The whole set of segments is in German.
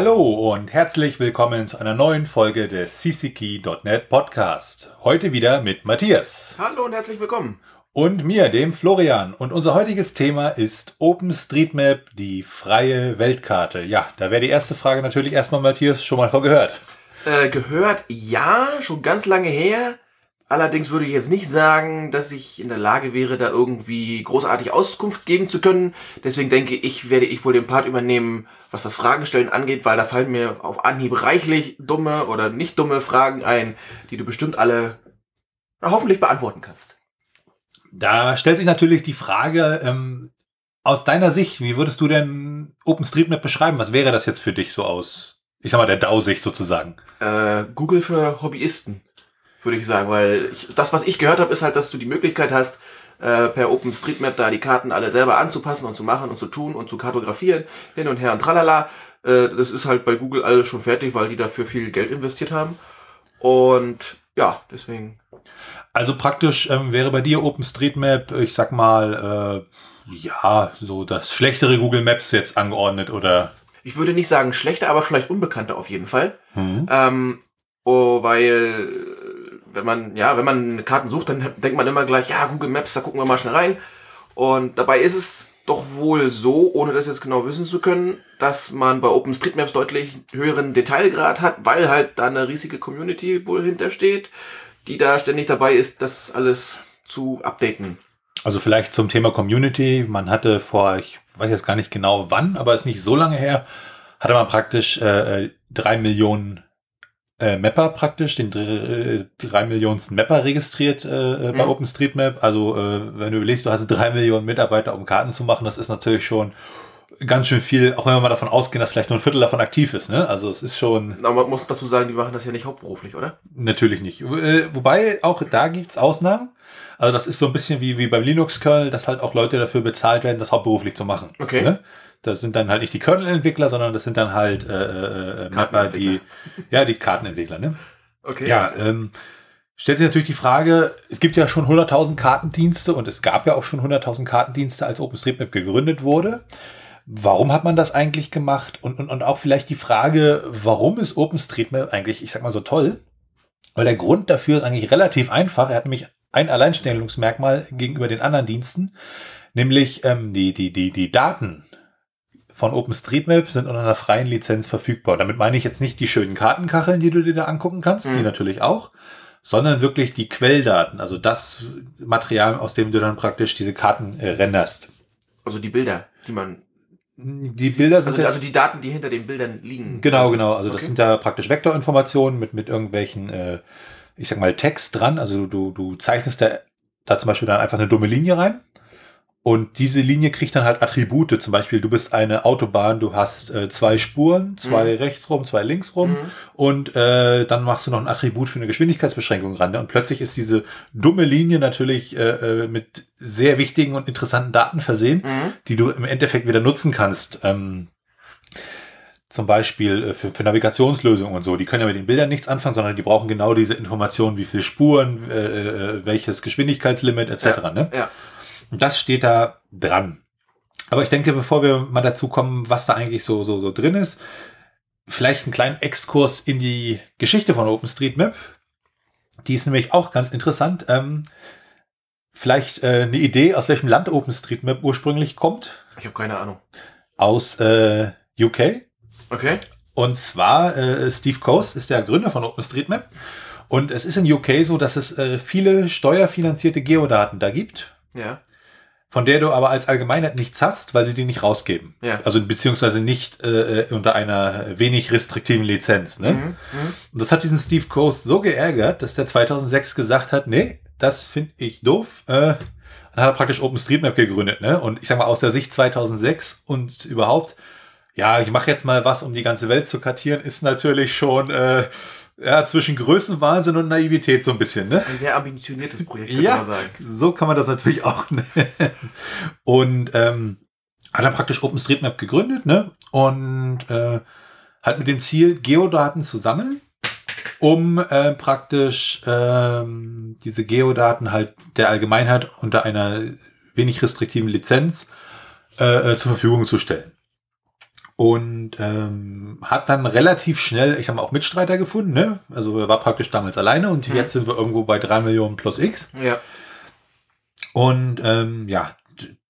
Hallo und herzlich willkommen zu einer neuen Folge des CCKey.net Podcast. Heute wieder mit Matthias. Hallo und herzlich willkommen. Und mir, dem Florian. Und unser heutiges Thema ist OpenStreetMap, die freie Weltkarte. Ja, da wäre die erste Frage natürlich erstmal, Matthias, schon mal vorgehört. Äh, gehört, ja, schon ganz lange her. Allerdings würde ich jetzt nicht sagen, dass ich in der Lage wäre, da irgendwie großartig Auskunft geben zu können. Deswegen denke ich, werde ich wohl den Part übernehmen, was das Fragenstellen angeht, weil da fallen mir auf Anhieb reichlich dumme oder nicht dumme Fragen ein, die du bestimmt alle na, hoffentlich beantworten kannst. Da stellt sich natürlich die Frage, ähm, aus deiner Sicht, wie würdest du denn OpenStreetMap beschreiben? Was wäre das jetzt für dich so aus, ich sag mal, der DAO-Sicht sozusagen? Äh, Google für Hobbyisten würde ich sagen, weil ich, das, was ich gehört habe, ist halt, dass du die Möglichkeit hast, äh, per OpenStreetMap da die Karten alle selber anzupassen und zu machen und zu tun und zu kartografieren, hin und her und tralala. Äh, das ist halt bei Google alles schon fertig, weil die dafür viel Geld investiert haben. Und ja, deswegen. Also praktisch ähm, wäre bei dir OpenStreetMap, ich sag mal, äh, ja, so das schlechtere Google Maps jetzt angeordnet oder? Ich würde nicht sagen schlechter, aber vielleicht unbekannter auf jeden Fall. Mhm. Ähm, oh, weil wenn man, ja, wenn man Karten sucht, dann denkt man immer gleich, ja, Google Maps, da gucken wir mal schnell rein. Und dabei ist es doch wohl so, ohne das jetzt genau wissen zu können, dass man bei OpenStreetMaps deutlich höheren Detailgrad hat, weil halt da eine riesige Community wohl hintersteht, die da ständig dabei ist, das alles zu updaten. Also vielleicht zum Thema Community. Man hatte vor, ich weiß jetzt gar nicht genau wann, aber ist nicht so lange her, hatte man praktisch äh, äh drei Millionen äh, Mapper praktisch, den äh, drei Millionensten Mapper registriert äh, bei mhm. OpenStreetMap. Also äh, wenn du überlegst, du hast drei Millionen Mitarbeiter, um Karten zu machen, das ist natürlich schon ganz schön viel, auch wenn wir mal davon ausgehen, dass vielleicht nur ein Viertel davon aktiv ist. Ne? Also es ist schon... Aber man muss dazu sagen, die machen das ja nicht hauptberuflich, oder? Natürlich nicht. Äh, wobei auch da gibt's Ausnahmen. Also das ist so ein bisschen wie, wie beim Linux-Kernel, dass halt auch Leute dafür bezahlt werden, das hauptberuflich zu machen. Okay. Ne? Das sind dann halt nicht die Kernel-Entwickler, sondern das sind dann halt äh, äh, Mapper, die, ja, die Kartenentwickler, ne? Okay. Ja, ähm, stellt sich natürlich die Frage, es gibt ja schon 100.000 Kartendienste und es gab ja auch schon 100.000 Kartendienste, als OpenStreetMap gegründet wurde. Warum hat man das eigentlich gemacht? Und, und, und auch vielleicht die Frage, warum ist OpenStreetMap eigentlich, ich sag mal so toll? Weil der Grund dafür ist eigentlich relativ einfach. Er hat nämlich ein Alleinstellungsmerkmal gegenüber den anderen Diensten, nämlich ähm, die, die, die, die Daten, von OpenStreetMap sind unter einer freien Lizenz verfügbar. Damit meine ich jetzt nicht die schönen Kartenkacheln, die du dir da angucken kannst, mhm. die natürlich auch, sondern wirklich die Quelldaten, also das Material, aus dem du dann praktisch diese Karten äh, renderst. Also die Bilder, die man die Bilder sind also, also die Daten, die hinter den Bildern liegen. Genau, also, genau. Also okay. das sind ja praktisch Vektorinformationen mit mit irgendwelchen, äh, ich sag mal Text dran. Also du du zeichnest da da zum Beispiel dann einfach eine dumme Linie rein und diese Linie kriegt dann halt Attribute. Zum Beispiel, du bist eine Autobahn, du hast äh, zwei Spuren, zwei mhm. rechts rum, zwei links rum. Mhm. Und äh, dann machst du noch ein Attribut für eine Geschwindigkeitsbeschränkung ran. Ne? Und plötzlich ist diese dumme Linie natürlich äh, äh, mit sehr wichtigen und interessanten Daten versehen, mhm. die du im Endeffekt wieder nutzen kannst. Ähm, zum Beispiel äh, für, für Navigationslösungen und so. Die können ja mit den Bildern nichts anfangen, sondern die brauchen genau diese Informationen, wie viele Spuren, äh, äh welches Geschwindigkeitslimit etc. Ja, ne? ja. Und das steht da dran. Aber ich denke, bevor wir mal dazu kommen, was da eigentlich so, so, so drin ist, vielleicht einen kleinen Exkurs in die Geschichte von OpenStreetMap. Die ist nämlich auch ganz interessant. Ähm, vielleicht äh, eine Idee, aus welchem Land OpenStreetMap ursprünglich kommt? Ich habe keine Ahnung. Aus äh, UK. Okay. Und zwar äh, Steve Coase ist der Gründer von OpenStreetMap. Und es ist in UK so, dass es äh, viele steuerfinanzierte Geodaten da gibt. Ja von der du aber als Allgemeinheit nichts hast, weil sie die nicht rausgeben. Ja. Also beziehungsweise nicht äh, unter einer wenig restriktiven Lizenz. Ne? Mhm, mhm. Und das hat diesen Steve Coast so geärgert, dass der 2006 gesagt hat, nee, das finde ich doof. Äh, dann hat er praktisch OpenStreetMap gegründet. Ne? Und ich sag mal, aus der Sicht 2006 und überhaupt, ja, ich mache jetzt mal was, um die ganze Welt zu kartieren, ist natürlich schon... Äh, ja, zwischen Größenwahnsinn und Naivität so ein bisschen, ne? Ein sehr ambitioniertes Projekt, kann ja, man sagen. So kann man das natürlich auch nennen. Und ähm, hat dann praktisch OpenStreetMap gegründet, ne? Und äh, hat mit dem Ziel, Geodaten zu sammeln, um äh, praktisch ähm, diese Geodaten halt der Allgemeinheit unter einer wenig restriktiven Lizenz äh, äh zur Verfügung zu stellen. Und ähm, hat dann relativ schnell, ich mal, auch Mitstreiter gefunden. Ne? Also er war praktisch damals alleine und mhm. jetzt sind wir irgendwo bei drei Millionen plus X. Ja. Und ähm, ja,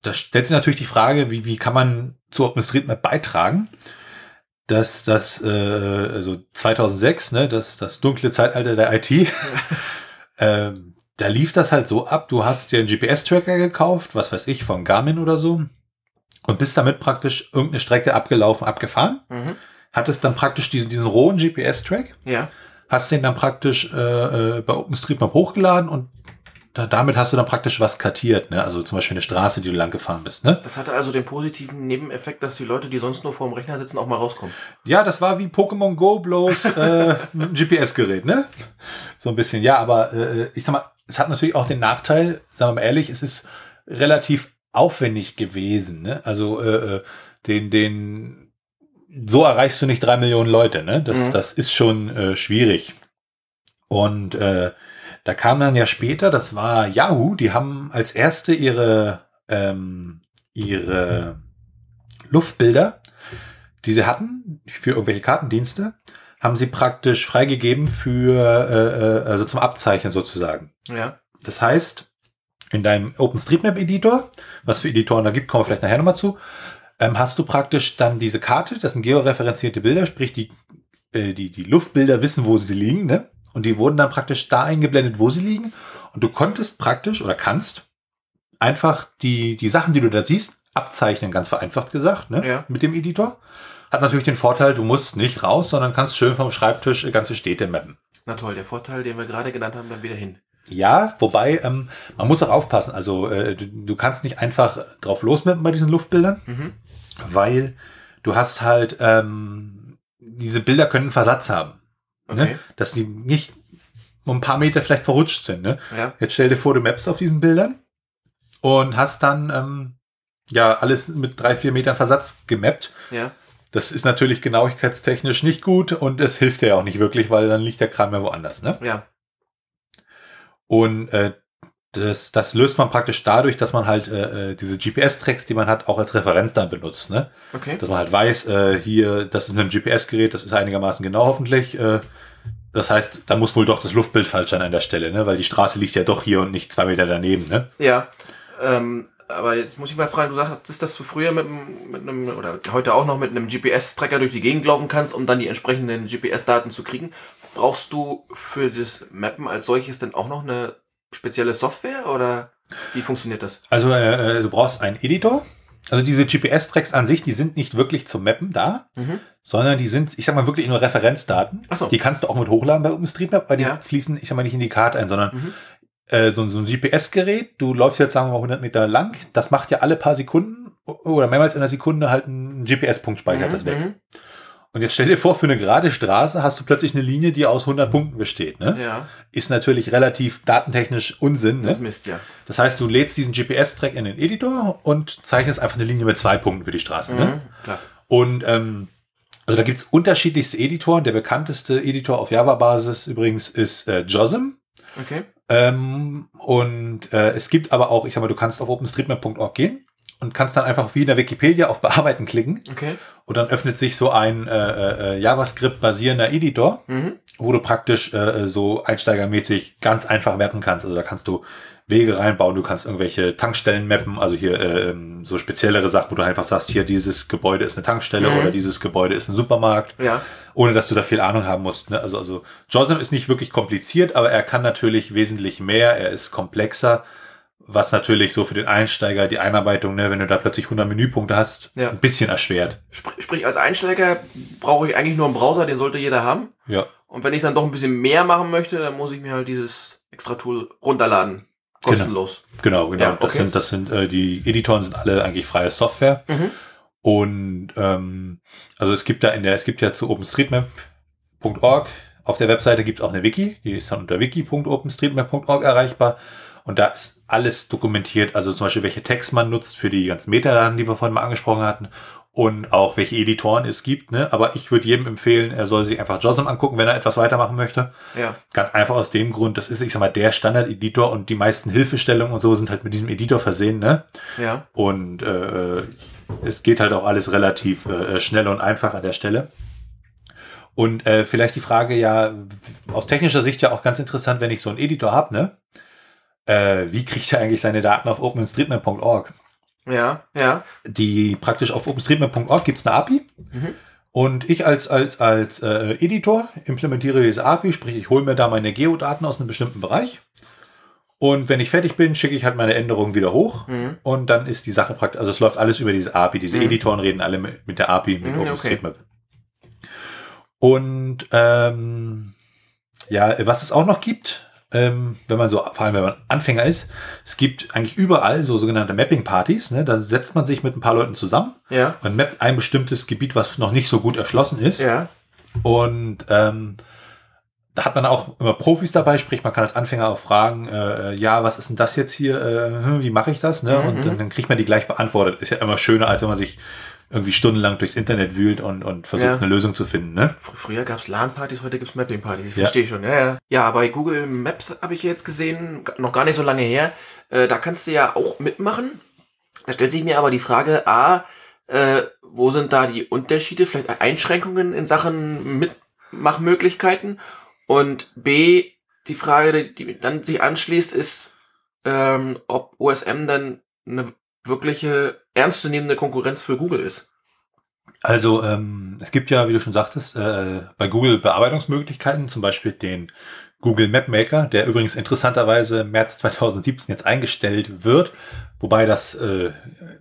da stellt sich natürlich die Frage, wie, wie kann man zu OpenStreetMap beitragen? Dass das, äh, also 2006, ne, das, das dunkle Zeitalter der IT, äh, da lief das halt so ab, du hast dir einen GPS-Tracker gekauft, was weiß ich, von Garmin oder so, und bist damit praktisch irgendeine Strecke abgelaufen, abgefahren. Mhm. Hattest dann praktisch diesen, diesen rohen GPS-Track. Ja. Hast den dann praktisch äh, äh, bei OpenStreetMap hochgeladen und da, damit hast du dann praktisch was kartiert, ne? Also zum Beispiel eine Straße, die du lang gefahren bist, ne? Das hatte also den positiven Nebeneffekt, dass die Leute, die sonst nur vor dem Rechner sitzen, auch mal rauskommen. Ja, das war wie Pokémon Go bloß äh, mit einem GPS-Gerät, ne? So ein bisschen. Ja, aber äh, ich sag mal, es hat natürlich auch den Nachteil, sagen wir mal ehrlich, es ist relativ aufwendig gewesen. Ne? Also äh, äh, den, den, so erreichst du nicht drei Millionen Leute. Ne? Das, mhm. das ist schon äh, schwierig. Und äh, da kam dann ja später, das war Yahoo, die haben als erste ihre, ähm, ihre Luftbilder, die sie hatten für irgendwelche Kartendienste, haben sie praktisch freigegeben für, äh, äh also zum Abzeichnen sozusagen. Ja. Das heißt, in deinem OpenStreetMap-Editor, was für Editoren da gibt, kommen wir vielleicht nachher nochmal zu, ähm, hast du praktisch dann diese Karte, das sind georeferenzierte Bilder, sprich die, äh, die, die Luftbilder wissen, wo sie liegen, ne? Und die wurden dann praktisch da eingeblendet, wo sie liegen. Und du konntest praktisch oder kannst einfach die, die Sachen, die du da siehst, abzeichnen, ganz vereinfacht gesagt, ne? Ja. Mit dem Editor. Hat natürlich den Vorteil, du musst nicht raus, sondern kannst schön vom Schreibtisch ganze Städte mappen. Na toll, der Vorteil, den wir gerade genannt haben, dann wieder hin. Ja, wobei ähm, man muss auch aufpassen. Also äh, du, du kannst nicht einfach drauf losmappen bei diesen Luftbildern, mhm. weil du hast halt ähm, diese Bilder können Versatz haben, ne? okay. ne? dass die nicht um ein paar Meter vielleicht verrutscht sind. Ne? Ja. Jetzt stell dir vor, du mappst auf diesen Bildern und hast dann ähm, ja alles mit drei vier Metern Versatz gemappt. Ja. Das ist natürlich genauigkeitstechnisch nicht gut und es hilft dir auch nicht wirklich, weil dann liegt der Kram ja woanders. Ne? Ja. Und äh, das, das löst man praktisch dadurch, dass man halt äh, äh diese GPS-Tracks, die man hat, auch als Referenz dann benutzt. Ne? Okay. Dass man halt weiß, äh, hier, das ist ein GPS-Gerät, das ist einigermaßen genau hoffentlich. Äh, das heißt, da muss wohl doch das Luftbild falsch sein an der Stelle, ne? weil die Straße liegt ja doch hier und nicht zwei Meter daneben. Ne? Ja, ähm, aber jetzt muss ich mal fragen, du sagst, dass du früher mit, mit einem, oder heute auch noch mit einem GPS-Tracker durch die Gegend laufen kannst, um dann die entsprechenden GPS-Daten zu kriegen. Brauchst du für das Mappen als solches denn auch noch eine spezielle Software oder wie funktioniert das? Also äh, äh du brauchst einen Editor. Also diese GPS-Tracks an sich, die sind nicht wirklich zum Mappen da, mhm. sondern die sind, ich sag mal, wirklich nur Referenzdaten. Ach so. Die kannst du auch mit hochladen bei OpenStreetMap, weil die ja. fließen, ich sag mal, nicht in die Karte ein, sondern mhm. äh, so, so ein GPS-Gerät, du läufst jetzt, sagen wir mal, 100 Meter lang, das macht ja alle paar Sekunden oder mehrmals in einer Sekunde halt einen GPS-Punkt speichert mhm. das weg. Und jetzt stell dir vor, für eine gerade Straße hast du plötzlich eine Linie, die aus 100 Punkten besteht. Ne? Ja. Ist natürlich relativ datentechnisch Unsinn. Ne? Das Mist, ja. Das heißt, du lädst diesen GPS-Track in den Editor und zeichnest einfach eine Linie mit zwei Punkten für die Straße. Ne? Mhm, ne? klar. Und ähm, also da gibt's unterschiedlichste Editoren. Der bekannteste Editor auf Java-Basis übrigens ist äh, JOSM. Okay. Ähm, und äh, es gibt aber auch, ich sag mal, du kannst auf openstreetmap.org gehen und kannst dann einfach wie in der Wikipedia auf Bearbeiten klicken. Okay. Und dann öffnet sich so ein äh, äh, JavaScript-basierender Editor, mhm. wo du praktisch äh, so einsteigermäßig ganz einfach mappen kannst. Also da kannst du Wege reinbauen, du kannst irgendwelche Tankstellen mappen, also hier äh, so speziellere Sachen, wo du einfach sagst, hier dieses Gebäude ist eine Tankstelle mhm. oder dieses Gebäude ist ein Supermarkt, ja. ohne dass du da viel Ahnung haben musst. Ne? Also, also JOSM ist nicht wirklich kompliziert, aber er kann natürlich wesentlich mehr, er ist komplexer was natürlich so für den Einsteiger die Einarbeitung, ne, wenn du da plötzlich 100 Menüpunkte hast, ja. ein bisschen erschwert. Sprich, als Einsteiger brauche ich eigentlich nur einen Browser, den sollte jeder haben. Ja. Und wenn ich dann doch ein bisschen mehr machen möchte, dann muss ich mir halt dieses extra Tool runterladen. Kostenlos. Genau, genau. genau. Ja, okay. Das sind, das sind, äh, die Editoren sind alle eigentlich freie Software. Mhm. Und ähm, also es gibt da in der, es gibt ja zu OpenStreetMap.org auf der Webseite gibt es auch eine Wiki, die ist dann unter wiki.openstreetmap.org erreichbar. Und da ist alles dokumentiert, also zum Beispiel, welche Text man nutzt für die ganzen Metadaten, die wir vorhin mal angesprochen hatten. und auch welche Editoren es gibt. Ne? Aber ich würde jedem empfehlen, er soll sich einfach JOSM angucken, wenn er etwas weitermachen möchte. Ja. Ganz einfach aus dem Grund, das ist, ich sag mal, der Standard-Editor und die meisten Hilfestellungen und so sind halt mit diesem Editor versehen. Ne? Ja. Und äh, es geht halt auch alles relativ äh, schnell und einfach an der Stelle. Und äh, vielleicht die Frage ja, aus technischer Sicht ja auch ganz interessant, wenn ich so einen Editor habe, ne? Äh, wie kriegt er eigentlich seine Daten auf OpenStreetMap.org? Ja, ja. Die praktisch auf OpenStreetMap.org gibt es eine API. Mhm. Und ich als, als, als äh, Editor implementiere diese API, sprich, ich hole mir da meine Geodaten aus einem bestimmten Bereich. Und wenn ich fertig bin, schicke ich halt meine Änderungen wieder hoch. Mhm. Und dann ist die Sache praktisch, also es läuft alles über diese API. Diese mhm. Editoren reden alle mit, mit der API, mit mhm, OpenStreetMap. Okay. Und ähm, ja, was es auch noch gibt, ähm, wenn man so, vor allem wenn man Anfänger ist, es gibt eigentlich überall so sogenannte Mapping-Partys. Ne? Da setzt man sich mit ein paar Leuten zusammen ja. und mappt ein bestimmtes Gebiet, was noch nicht so gut erschlossen ist. Ja. Und ähm, da hat man auch immer Profis dabei, sprich, man kann als Anfänger auch fragen, äh, ja, was ist denn das jetzt hier, äh, hm, wie mache ich das? Ne? Mhm. Und dann, dann kriegt man die gleich beantwortet. Ist ja immer schöner, als wenn man sich irgendwie stundenlang durchs Internet wühlt und, und versucht, ja. eine Lösung zu finden. Ne? Früher gab es LAN-Partys, heute gibt es Mapping-Partys. Ich ja. verstehe schon. Ja, ja. ja, bei Google Maps habe ich jetzt gesehen, noch gar nicht so lange her. Äh, da kannst du ja auch mitmachen. Da stellt sich mir aber die Frage, A, äh, wo sind da die Unterschiede, vielleicht Einschränkungen in Sachen Mitmachmöglichkeiten? Und B, die Frage, die dann sich anschließt, ist, ähm, ob OSM dann eine wirkliche ernstzunehmende Konkurrenz für Google ist. Also ähm, es gibt ja, wie du schon sagtest, äh, bei Google Bearbeitungsmöglichkeiten, zum Beispiel den Google Map Maker, der übrigens interessanterweise im März 2017 jetzt eingestellt wird. Wobei das, äh,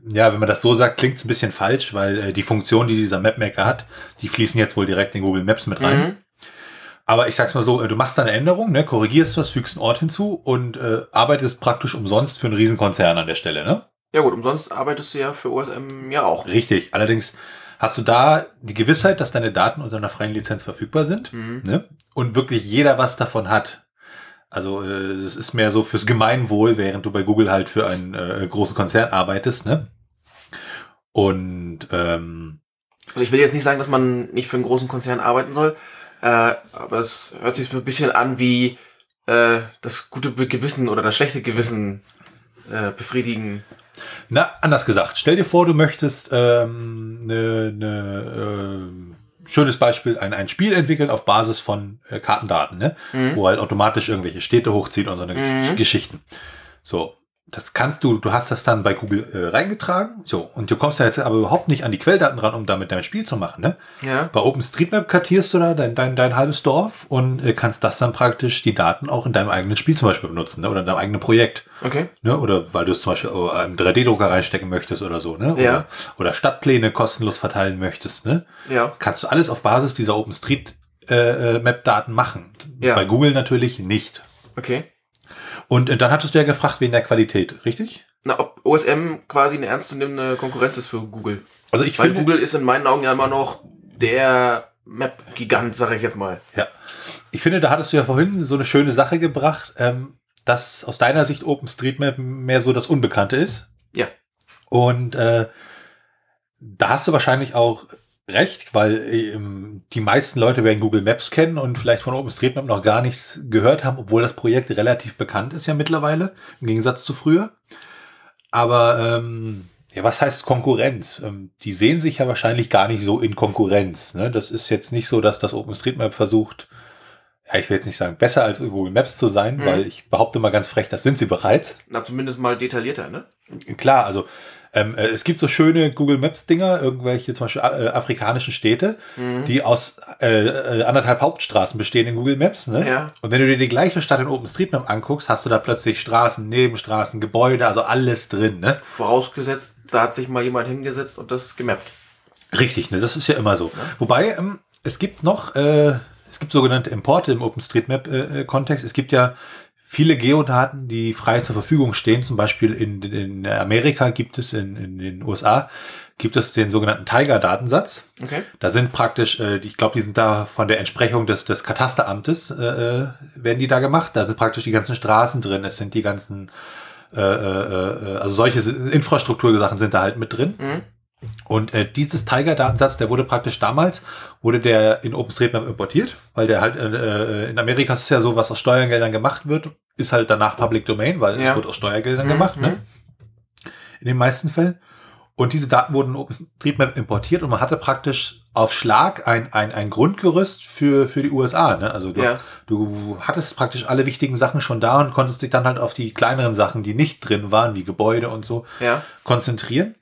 ja, wenn man das so sagt, klingt es ein bisschen falsch, weil äh, die Funktion, die dieser Map Maker hat, die fließen jetzt wohl direkt in Google Maps mit rein. Mhm. Aber ich sag's mal so, äh, du machst da eine Änderung, ne, korrigierst das, fügst einen Ort hinzu und äh, arbeitest praktisch umsonst für einen Riesenkonzern an der Stelle, ne? Ja gut, umsonst arbeitest du ja für OSM ja auch. Richtig. Allerdings hast du da die Gewissheit, dass deine Daten unter einer freien Lizenz verfügbar sind mhm. ne? und wirklich jeder was davon hat. Also es äh, ist mehr so fürs Gemeinwohl, während du bei Google halt für einen äh, großen Konzern arbeitest. Ne? Und ähm, also ich will jetzt nicht sagen, dass man nicht für einen großen Konzern arbeiten soll, äh, aber es hört sich so ein bisschen an wie äh, das gute Gewissen oder das schlechte Gewissen äh, befriedigen. Na, anders gesagt. Stell dir vor, du möchtest ähm, ne, ne, äh, schönes Beispiel, ein, ein Spiel entwickeln auf Basis von äh, Kartendaten, ne? Mhm. wo halt automatisch irgendwelche Städte hochzieht und so eine mhm. Geschichten. So, das kannst du, du hast das dann bei Google äh, reingetragen, so, und du kommst ja jetzt aber überhaupt nicht an die Quelldaten ran, um damit dein Spiel zu machen, ne? Ja. Bei OpenStreetMap kartierst du da dein, dein, dein halbes Dorf und äh, kannst das dann praktisch, die Daten auch in deinem eigenen Spiel zum Beispiel benutzen, ne? Oder in deinem eigenen Projekt. Okay. Ne? Oder weil du es zum Beispiel oh, einen 3D-Drucker reinstecken möchtest oder so, ne? Oder, ja. oder Stadtpläne kostenlos verteilen möchtest, ne? Ja. Kannst du alles auf Basis dieser OpenStreetMap-Daten äh, machen. Ja. Bei Google natürlich nicht. Okay. Und äh, dann hattest du ja gefragt wegen der Qualität, richtig? Na, ob OSM quasi eine ernstzunehmende Konkurrenz ist für Google. Also ich Weil finde, Google ist in meinen Augen ja immer noch der Map-Gigant, sage ich jetzt mal. Ja. Ich finde, da hattest du ja vorhin so eine schöne Sache gebracht, ähm, dass aus deiner Sicht OpenStreetMap mehr so das Unbekannte ist. Ja. Und äh, da hast du wahrscheinlich auch recht, weil ähm, die meisten Leute werden Google Maps kennen und vielleicht von OpenStreetMap noch gar nichts gehört haben, obwohl das Projekt relativ bekannt ist ja mittlerweile, im Gegensatz zu früher. Aber ähm, ja, was heißt Konkurrenz? Ähm, die sehen sich ja wahrscheinlich gar nicht so in Konkurrenz. Ne? Das ist jetzt nicht so, dass das OpenStreetMap versucht, ja, ich will jetzt nicht sagen, besser als Google Maps zu sein, mhm. weil ich behaupte mal ganz frech, das sind sie bereits. Na, zumindest mal detaillierter, ne? Klar, also ähm, äh, es gibt so schöne Google Maps Dinger, irgendwelche zum Beispiel äh, afrikanischen Städte, mhm. die aus äh, äh, anderthalb Hauptstraßen bestehen in Google Maps. Ne? Ja. Und wenn du dir die gleiche Stadt in OpenStreetMap anguckst, hast du da plötzlich Straßen, Nebenstraßen, Gebäude, also alles drin. Ne? Vorausgesetzt, da hat sich mal jemand hingesetzt und das gemappt. Richtig, ne? das ist ja immer so. Ja. Wobei, ähm, es gibt noch, äh, es gibt sogenannte Importe im OpenStreetMap-Kontext. Äh, es gibt ja viele Geodaten, die frei zur Verfügung stehen. Zum Beispiel in, in Amerika gibt es, in, in den USA, gibt es den sogenannten Tiger-Datensatz. Okay. Da sind praktisch, äh, ich glaube, die sind da von der Entsprechung des, des Katasteramtes, äh, äh, werden die da gemacht. Da sind praktisch die ganzen Straßen drin, es sind die ganzen, äh, äh, äh also solche Infrastruktursachen sind da halt mit drin. Mhm. Und äh, dieses Tiger-Datensatz, der wurde praktisch damals, wurde der in OpenStreetMap importiert, weil der halt, äh, äh, in Amerika ist es ja so, was aus Steuergeldern gemacht wird, ist halt danach Public Domain, weil Ja. es wird aus Steuergeldern Mhm, gemacht, ne? mhm. In den meisten Fällen. Und diese Daten wurden in OpenStreetMap importiert und man hatte praktisch auf Schlag ein, ein, ein Grundgerüst für, für die USA. Ne? Also du, Ja. du hattest praktisch alle wichtigen Sachen schon da und konntest dich dann halt auf die kleineren Sachen, die nicht drin waren, wie Gebäude und so, Ja. konzentrieren.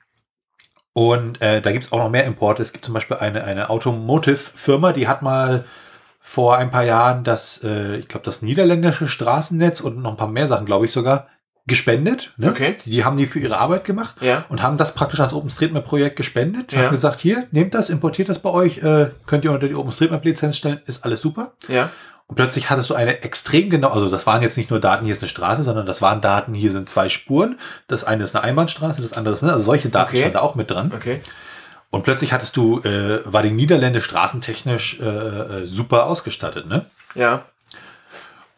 Und äh, da gibt's auch noch mehr Importe. Es gibt zum Beispiel eine, eine Automotive-Firma, die hat mal vor ein paar Jahren das, äh, ich glaube, das niederländische Straßennetz und noch ein paar mehr Sachen, glaube ich sogar, gespendet. Ne? Okay. Die haben die für ihre Arbeit gemacht Ja. und haben das praktisch ans OpenStreetMap-Projekt gespendet. Ja. Haben gesagt, hier, nehmt das, importiert das bei euch, äh, könnt ihr unter die OpenStreetMap-Lizenz stellen, ist alles super. Ja. Und plötzlich hattest du eine extrem genau, also das waren jetzt nicht nur Daten, hier ist eine Straße, sondern das waren Daten, hier sind zwei Spuren. Das eine ist eine Einbahnstraße, das andere ist, ne, also solche Daten Okay. standen da auch mit dran. Okay. Und plötzlich hattest du, äh, war die Niederlande straßentechnisch äh, äh, super ausgestattet, ne? Ja.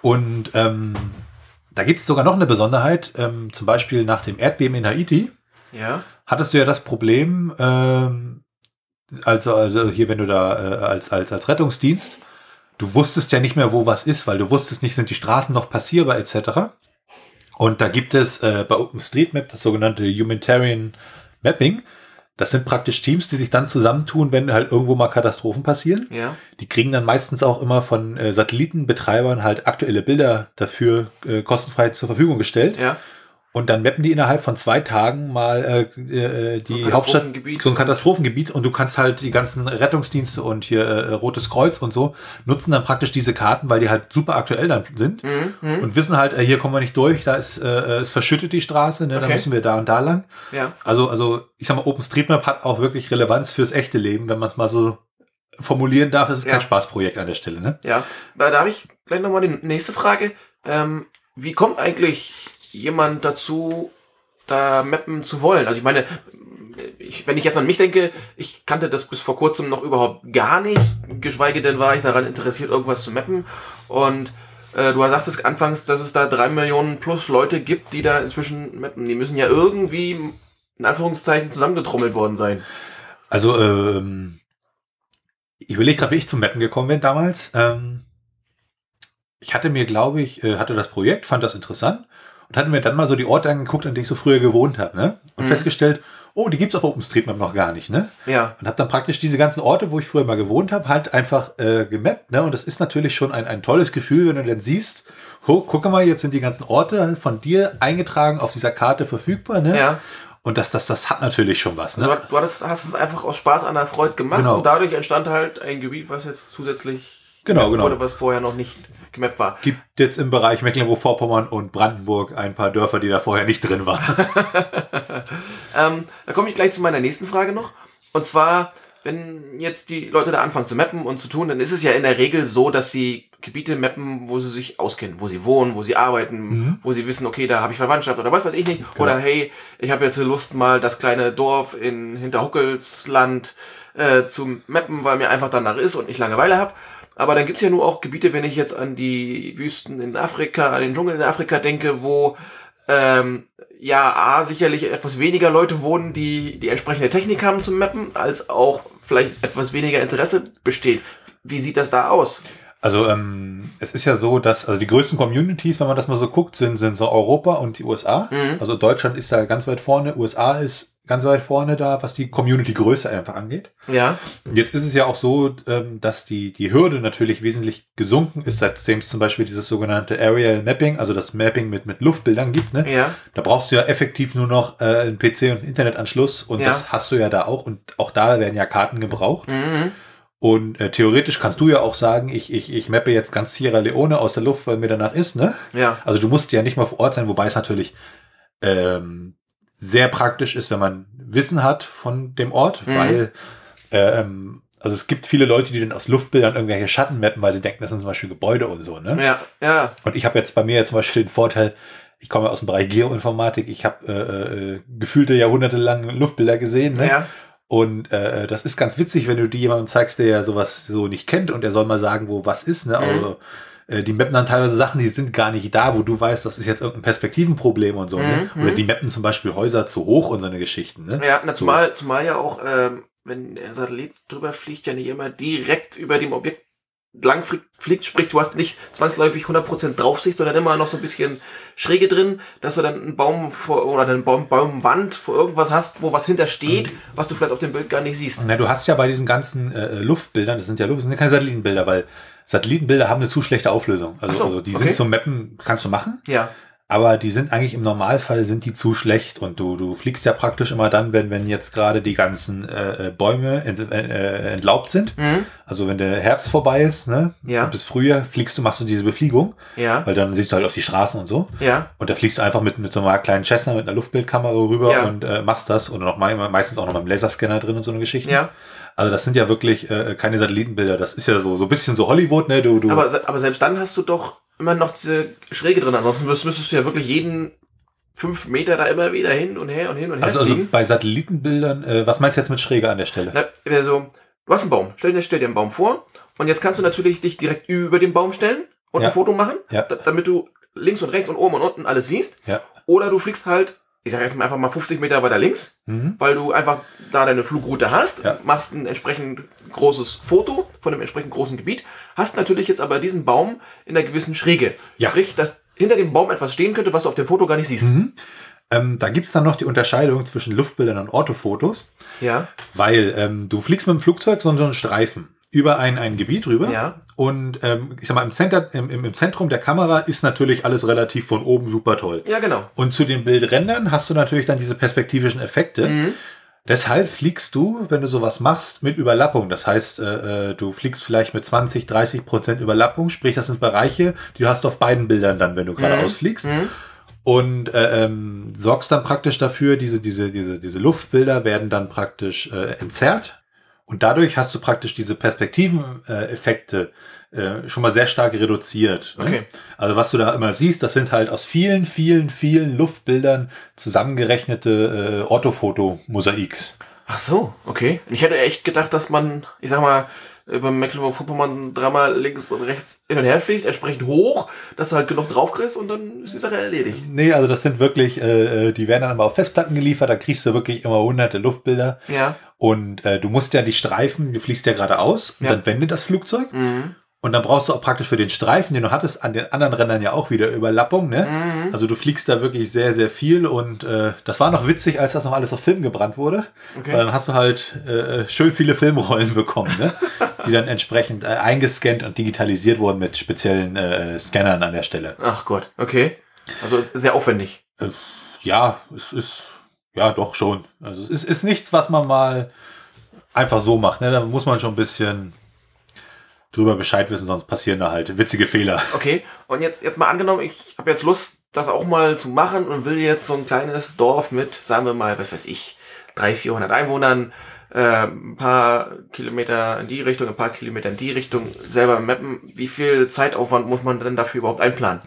Und ähm, da gibt es sogar noch eine Besonderheit, ähm, zum Beispiel nach dem Erdbeben in Haiti Ja. hattest du ja das Problem, ähm, also, also hier, wenn du da äh, als, als, als Rettungsdienst, du wusstest ja nicht mehr, wo was ist, weil du wusstest nicht, sind die Straßen noch passierbar etc. Und da gibt es äh, bei OpenStreetMap das sogenannte Humanitarian Mapping. Das sind praktisch Teams, die sich dann zusammentun, wenn halt irgendwo mal Katastrophen passieren. Ja. Die kriegen dann meistens auch immer von äh, Satellitenbetreibern halt aktuelle Bilder dafür äh, kostenfrei zur Verfügung gestellt. Ja. Und dann mappen die innerhalb von zwei Tagen mal äh, äh, So die ein Hauptstadt, Katastrophengebiet. so ein Katastrophengebiet und du kannst halt die ganzen Rettungsdienste und hier äh, Rotes Kreuz und so nutzen dann praktisch diese Karten, weil die halt super aktuell dann sind Mhm. Mhm. und wissen halt, äh, hier kommen wir nicht durch, da ist äh, es verschüttet die Straße, ne, da Okay. müssen wir da und da lang. Ja. Also also ich sag mal, OpenStreetMap hat auch wirklich Relevanz fürs echte Leben, wenn man es mal so formulieren darf. Es ist Ja. kein Spaßprojekt an der Stelle, ne? Ja. Da da habe ich gleich nochmal die nächste Frage. Ähm, wie kommt eigentlich jemand dazu, da mappen zu wollen? Also ich meine, ich, wenn ich jetzt an mich denke, ich kannte das bis vor kurzem noch überhaupt gar nicht, geschweige denn war ich daran interessiert, irgendwas zu mappen. Und äh, du sagtest anfangs, dass es da drei Millionen plus Leute gibt, die da inzwischen mappen. Die müssen ja irgendwie, in Anführungszeichen, zusammengetrommelt worden sein. Also, ähm, ich überlege gerade, wie ich zum Mappen gekommen bin damals. Ähm, ich hatte mir, glaube ich, äh, hatte das Projekt, fand das interessant und hatte mir dann mal so die Orte angeguckt, an denen ich so früher gewohnt habe, ne? Und Mhm. festgestellt, oh, die gibt's auf OpenStreetMap noch gar nicht, ne? Ja. Und habe dann praktisch diese ganzen Orte, wo ich früher mal gewohnt habe, halt einfach äh, gemappt, ne? Und das ist natürlich schon ein, ein tolles Gefühl, wenn du dann siehst, oh, guck mal, jetzt sind die ganzen Orte von dir eingetragen auf dieser Karte verfügbar, ne? Ja. Und das, das, das hat natürlich schon was, ne? Du, du hattest, hast es einfach aus Spaß an der Freude gemacht Genau. und dadurch entstand halt ein Gebiet, was jetzt zusätzlich Genau, genau. wurde, was vorher noch nicht gemappt war. gibt jetzt im Bereich Mecklenburg-Vorpommern und Brandenburg ein paar Dörfer, die da vorher nicht drin waren. Ähm, da komme ich gleich zu meiner nächsten Frage noch. Und zwar, wenn jetzt die Leute da anfangen zu mappen und zu tun, dann ist es ja in der Regel so, dass sie Gebiete mappen, wo sie sich auskennen, wo sie wohnen, wo sie arbeiten, Mhm. wo sie wissen, okay, da habe ich Verwandtschaft oder was weiß ich nicht. Oder hey, ich habe jetzt Lust, mal das kleine Dorf in Hinterhuckelsland äh, zu mappen, weil mir einfach danach ist und ich Langeweile habe. Aber dann gibt's ja nur auch Gebiete, wenn ich jetzt an die Wüsten in Afrika, an den Dschungel in Afrika denke, wo ähm, ja, A, sicherlich etwas weniger Leute wohnen, die die entsprechende Technik haben zum Mappen, als auch vielleicht etwas weniger Interesse besteht. Wie sieht das da aus? Also ähm, es ist ja so, dass also die größten Communities, wenn man das mal so guckt, sind, sind so Europa und die USA. Mhm. Also Deutschland ist da ganz weit vorne, USA ist ganz weit vorne da, was die Community-Größe einfach angeht. Ja, Jetzt ist es ja auch so, ähm, dass die, die Hürde natürlich wesentlich gesunken ist, seitdem es zum Beispiel dieses sogenannte Aerial Mapping, also das Mapping mit, mit Luftbildern gibt. Ne? ja, Da brauchst du ja effektiv nur noch äh, einen PC und einen Internetanschluss und Ja. das hast du ja da auch und auch da werden ja Karten gebraucht. mhm. Und äh, theoretisch kannst du ja auch sagen, ich, ich, ich mappe jetzt ganz Sierra Leone aus der Luft, weil mir danach ist, ne? ja, Also du musst ja nicht mal vor Ort sein, wobei es natürlich ähm, sehr praktisch ist, wenn man Wissen hat von dem Ort, Mhm. weil ähm, also es gibt viele Leute, die dann aus Luftbildern irgendwelche Schatten mappen, weil sie denken, das sind zum Beispiel Gebäude und so, ne? ja, ja, Und ich habe jetzt bei mir jetzt zum Beispiel den Vorteil, ich komme aus dem Bereich Geoinformatik, ich habe äh, äh, gefühlte jahrhundertelang Luftbilder gesehen, ne? ja, Und äh, das ist ganz witzig, wenn du die jemandem zeigst, der ja sowas so nicht kennt und er soll mal sagen, wo was ist. Ne? Mhm. Also äh, die mappen dann teilweise Sachen, die sind gar nicht da, wo du weißt, das ist jetzt irgendein Perspektivenproblem und so. Ne? Mhm, Oder mhm. die mappen zum Beispiel Häuser zu hoch und so eine Geschichten. Ne? Ja, na, zumal, zumal ja auch, ähm, wenn der Satellit drüber fliegt, ja nicht immer direkt über dem Objekt lang fliegt, sprich, du hast nicht zwangsläufig 100% Draufsicht, sondern immer noch so ein bisschen Schräge drin, dass du dann einen Baum vor, oder eine Baum, Baumwand vor irgendwas hast, wo was hintersteht, was du vielleicht auf dem Bild gar nicht siehst. Na, du hast ja bei diesen ganzen äh, Luftbildern, das sind ja Luft, das sind ja keine Satellitenbilder, weil Satellitenbilder haben eine zu schlechte Auflösung. Also, so, also die okay. sind zum Mappen, kannst du machen, Ja, aber die sind eigentlich im Normalfall sind die zu schlecht und du, du fliegst ja praktisch immer dann, wenn, wenn jetzt gerade die ganzen äh, äh, Bäume ent, äh, entlaubt sind. mhm. Also wenn der Herbst vorbei ist, ne? Ja. Bis Frühjahr fliegst du, machst du diese Befliegung, ja, weil dann siehst du halt auch die Straßen und so. ja, Und da fliegst du einfach mit, mit so einer kleinen Cessna mit einer Luftbildkamera rüber Ja. und äh, machst das. Oder noch mal, meistens auch noch mit einem Laserscanner drin und so eine Geschichte. ja. Also das sind ja wirklich äh, keine Satellitenbilder. Das ist ja so, so ein bisschen so Hollywood, ne? Du, du, Aber, aber selbst dann hast du doch immer noch diese Schräge drin. Ansonsten müsstest, du ja wirklich jeden fünf Meter da immer wieder hin und her und hin und her also, also bei Satellitenbildern, äh, was meinst du jetzt mit Schräge an der Stelle? Na, also, du hast einen Baum. Stell dir, stell dir einen Baum vor. Und jetzt kannst du natürlich dich direkt über den Baum stellen und Ja. ein Foto machen, Ja. da, damit du links und rechts und oben und unten alles siehst. Ja. Oder du fliegst halt, ich sag jetzt mal einfach mal 50 Meter weiter links, Mhm. weil du einfach da deine Flugroute hast, Ja. machst ein entsprechend großes Foto von einem entsprechend großen Gebiet, hast natürlich jetzt aber diesen Baum in einer gewissen Schräge. Ja. Sprich, dass hinter dem Baum etwas stehen könnte, was du auf dem Foto gar nicht siehst. Mhm. Ähm, da gibt's dann noch die Unterscheidung zwischen Luftbildern und Orthofotos, Ja, weil ähm, du fliegst mit dem Flugzeug so so einen Streifen über ein, ein Gebiet rüber. ja, Und ähm, ich sag mal, im, Center, im, im Zentrum der Kamera ist natürlich alles relativ von oben super toll. ja, genau. Und zu den Bildrändern hast du natürlich dann diese perspektivischen Effekte. Mhm. Deshalb fliegst du, wenn du sowas machst, mit Überlappung. Das heißt, äh, äh, du fliegst vielleicht mit 20, 30 Prozent Überlappung. Sprich, das sind Bereiche, die du hast auf beiden Bildern dann, wenn du geradeaus fliegst. Mhm. Und äh, ähm, sorgst dann praktisch dafür, diese, diese, diese, diese Luftbilder werden dann praktisch äh, entzerrt. Und dadurch hast du praktisch diese Perspektiven-Effekte äh, schon mal sehr stark reduziert. Ne? Okay. Also was du da immer siehst, das sind halt aus vielen, vielen, vielen Luftbildern zusammengerechnete äh, Orthofoto-Mosaiks. Ach so, okay. Ich hätte echt gedacht, dass man, ich sag mal, über Mecklenburg-Vorpommern dreimal links und rechts hin und her fliegt, entsprechend hoch, dass du halt genug draufkriegst und dann ist die Sache erledigt. Nee, also das sind wirklich, äh, äh, die werden dann aber auf Festplatten geliefert, da kriegst du wirklich immer hunderte Luftbilder. Ja. Und äh, du musst ja die Streifen, du fliegst ja geradeaus und Ja. dann wendet das Flugzeug. Mhm. Und dann brauchst du auch praktisch für den Streifen, den du hattest, an den anderen Rändern ja auch wieder Überlappung. Ne? Mhm. Also du fliegst da wirklich sehr, sehr viel und äh, das war noch witzig, als das noch alles auf Film gebrannt wurde. Okay. Weil dann hast du halt äh, schön viele Filmrollen bekommen, ne? Die dann entsprechend äh, eingescannt und digitalisiert wurden mit speziellen äh, Scannern an der Stelle. Ach Gott, okay. Also ist sehr aufwendig. Ja, es ist, ja doch schon. Also es ist, ist nichts, was man mal einfach so macht. Ne? Da muss man schon ein bisschen drüber Bescheid wissen, sonst passieren da halt witzige Fehler. Okay, und jetzt, jetzt mal angenommen, ich habe jetzt Lust, das auch mal zu machen und will jetzt so ein kleines Dorf mit, sagen wir mal, was weiß ich, 300, 400 Einwohnern, äh, ein paar Kilometer in die Richtung, ein paar Kilometer in die Richtung selber mappen. Wie viel Zeitaufwand muss man denn dafür überhaupt einplanen?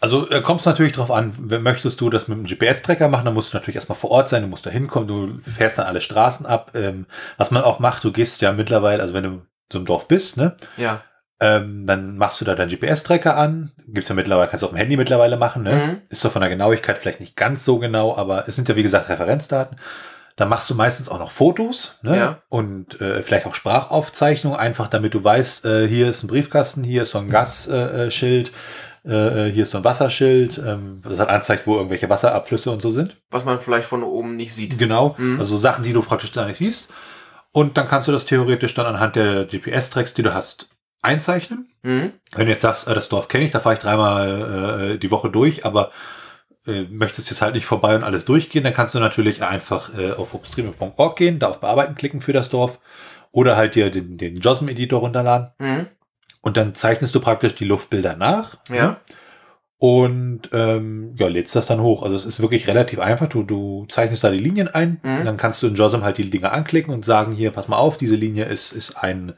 Also äh, kommt es natürlich drauf an, möchtest du das mit einem GPS-Tracker machen, dann musst du natürlich erstmal vor Ort sein, du musst da hinkommen, du fährst dann alle Straßen ab. Ähm, was man auch macht, du gehst ja mittlerweile, also wenn du so im Dorf bist, ne, Ja. ähm, dann machst du da deinen GPS-Tracker an. Gibt's ja mittlerweile, kannst du auf dem Handy mittlerweile machen, ne? Mhm. Ist doch von der Genauigkeit vielleicht nicht ganz so genau, aber es sind ja wie gesagt Referenzdaten. Dann machst du meistens auch noch Fotos ne? Ja. und äh, vielleicht auch Sprachaufzeichnungen, einfach damit du weißt, äh, hier ist ein Briefkasten, hier ist so ein Gasschild, äh, Schild, äh, hier ist so ein Wasserschild, ähm, das halt anzeigt, wo irgendwelche Wasserabflüsse und so sind. Was man vielleicht von oben nicht sieht. Genau, Mhm. also Sachen, die du praktisch da nicht siehst. Und dann kannst du das theoretisch dann anhand der GPS-Tracks, die du hast, einzeichnen. Mhm. Wenn du jetzt sagst, äh, das Dorf kenne ich, da fahre ich dreimal äh, die Woche durch, aber äh, möchtest jetzt halt nicht vorbei und alles durchgehen, dann kannst du natürlich einfach äh, auf obstreaming.org gehen, da auf Bearbeiten klicken für das Dorf oder halt dir den, den JOSM-Editor runterladen Mhm. und dann zeichnest du praktisch die Luftbilder nach Ja. und ähm, ja, lädst das dann hoch. Also es ist wirklich relativ einfach. Du, du zeichnest da die Linien ein Mhm. und dann kannst du in JOSM halt die Dinge anklicken und sagen, hier, pass mal auf, diese Linie ist, ist ein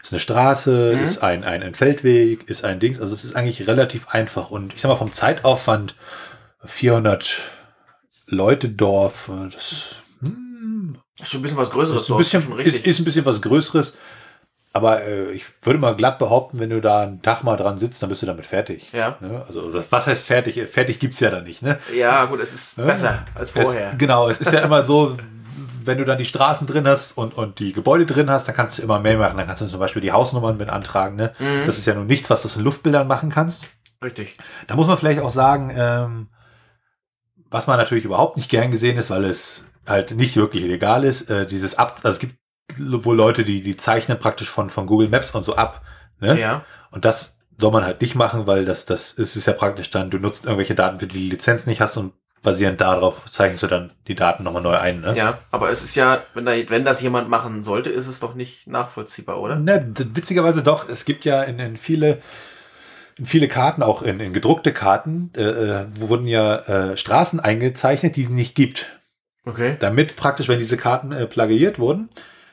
ist eine Straße, Mhm. ist ein, ein, ein Feldweg, ist ein Dings. Also es ist eigentlich relativ einfach. Und ich sag mal, vom Zeitaufwand 400 Leute Dorf, das hm, Ist schon ein bisschen was Größeres. ist ein Dorf, bisschen, schon ist, ist ein bisschen was Größeres. Aber äh, ich würde mal glatt behaupten, wenn du da einen Tag mal dran sitzt, dann bist du damit fertig. Ja. Ne? Also was heißt fertig? Fertig gibt's ja da nicht. Ne? Ja, gut, es ist Ja. besser als vorher. Es, genau, es ist ja immer so, wenn du dann die Straßen drin hast und, und die Gebäude drin hast, dann kannst du immer mehr machen. Dann kannst du zum Beispiel die Hausnummern mit antragen. Ne? Mhm. Das ist ja nun nichts, was du in Luftbildern machen kannst. Richtig. Da muss man vielleicht auch sagen, ähm, was man natürlich überhaupt nicht gern gesehen ist, weil es halt nicht wirklich legal ist, äh, dieses Ab, also es gibt wohl Leute, die, die zeichnen praktisch von, von Google Maps und so ab. Ne? Ja. Und das soll man halt nicht machen, weil das, das ist, ist ja praktisch dann, du nutzt irgendwelche Daten, für die du die Lizenz nicht hast und basierend darauf zeichnest du dann die Daten nochmal neu ein. Ne? Ja, aber es ist ja, wenn, da, wenn das jemand machen sollte, ist es doch nicht nachvollziehbar, oder? Ne, witzigerweise doch. Es gibt ja in, in viele viele Karten, auch in, in gedruckte Karten, äh, äh, wurden ja äh, Straßen eingezeichnet, die es nicht gibt. Okay. Damit praktisch, wenn diese Karten äh, plagiiert wurden,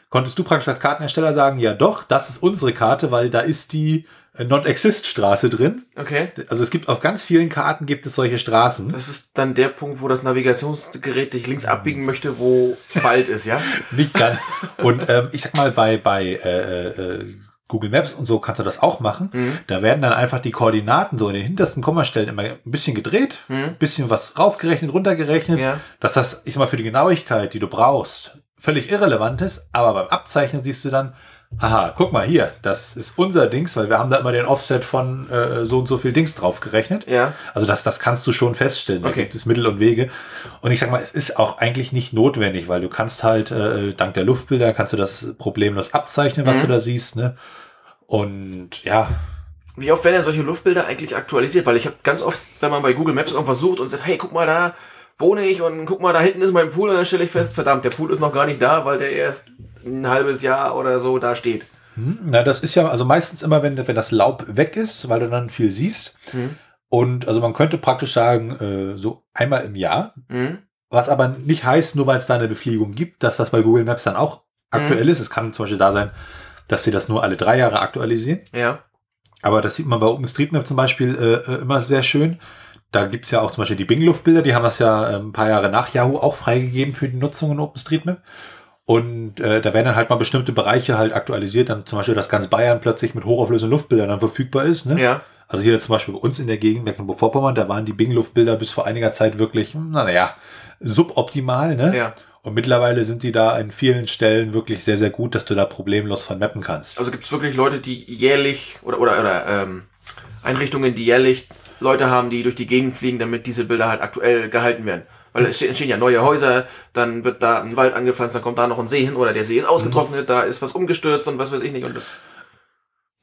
konntest du praktisch als Kartenhersteller sagen, ja doch, das ist unsere Karte, weil da ist die äh, Non-Exist-Straße drin. Okay. Also es gibt auf ganz vielen Karten gibt es solche Straßen. Das ist dann der Punkt, wo das Navigationsgerät dich links abbiegen möchte, wo Wald ist, ja? Nicht ganz. Und ähm, ich sag mal, bei, bei äh, äh, Google Maps und so kannst du das auch machen. Mhm. Da werden dann einfach die Koordinaten so in den hintersten Kommastellen immer ein bisschen gedreht, Mhm. ein bisschen was raufgerechnet, runtergerechnet, Ja. dass das, ich sag mal, für die Genauigkeit, die du brauchst, völlig irrelevant ist. Aber beim Abzeichnen siehst du dann, haha, guck mal hier, das ist unser Dings, weil wir haben da immer den Offset von äh, so und so viel Dings draufgerechnet. Ja. Also das, das kannst du schon feststellen. Da Okay. gibt es Mittel und Wege. Und ich sag mal, es ist auch eigentlich nicht notwendig, weil du kannst halt, äh, dank der Luftbilder, kannst du das problemlos abzeichnen, was Mhm. du da siehst. Ne? Und ja, Wie oft werden denn solche Luftbilder eigentlich aktualisiert? Weil ich habe ganz oft, wenn man bei Google Maps irgendwas sucht und sagt, hey, guck mal, da wohne ich und guck mal, da hinten ist mein Pool und dann stelle ich fest, verdammt, der Pool ist noch gar nicht da, weil der erst ein halbes Jahr oder so da steht. hm, na, das ist ja, also meistens immer, wenn, wenn das Laub weg ist, weil du dann viel siehst. Mhm. Und also man könnte praktisch sagen, äh, so einmal im Jahr, Mhm. was aber nicht heißt, nur weil es da eine Befliegung gibt, dass das bei Google Maps dann auch aktuell ist. Es kann zum Beispiel da sein, dass sie das nur alle drei Jahre aktualisieren. Ja. Aber das sieht man bei OpenStreetMap zum Beispiel äh, äh, immer sehr schön. Da gibt's ja auch zum Beispiel die Bing-Luftbilder, die haben das ja äh, ein paar Jahre nach Yahoo auch freigegeben für die Nutzung in OpenStreetMap. Und äh, da werden dann halt mal bestimmte Bereiche halt aktualisiert, dann zum Beispiel, dass ganz Bayern plötzlich mit hochauflösenden Luftbildern dann verfügbar ist. Ne? Ja. Also hier zum Beispiel bei uns in der Gegend Mecklenburg-Vorpommern, da waren die Bing-Luftbilder bis vor einiger Zeit wirklich, naja, suboptimal. Ne? Ja. Und mittlerweile sind die da an vielen Stellen wirklich sehr, sehr gut, dass du da problemlos von mappen kannst. Also gibt es wirklich Leute, die jährlich oder oder, oder ähm, Einrichtungen, die jährlich Leute haben, die durch die Gegend fliegen, damit diese Bilder halt aktuell gehalten werden. Weil es entstehen ja neue Häuser, dann wird da ein Wald angepflanzt, dann kommt da noch ein See hin oder der See ist ausgetrocknet, da ist was umgestürzt und was weiß ich nicht und das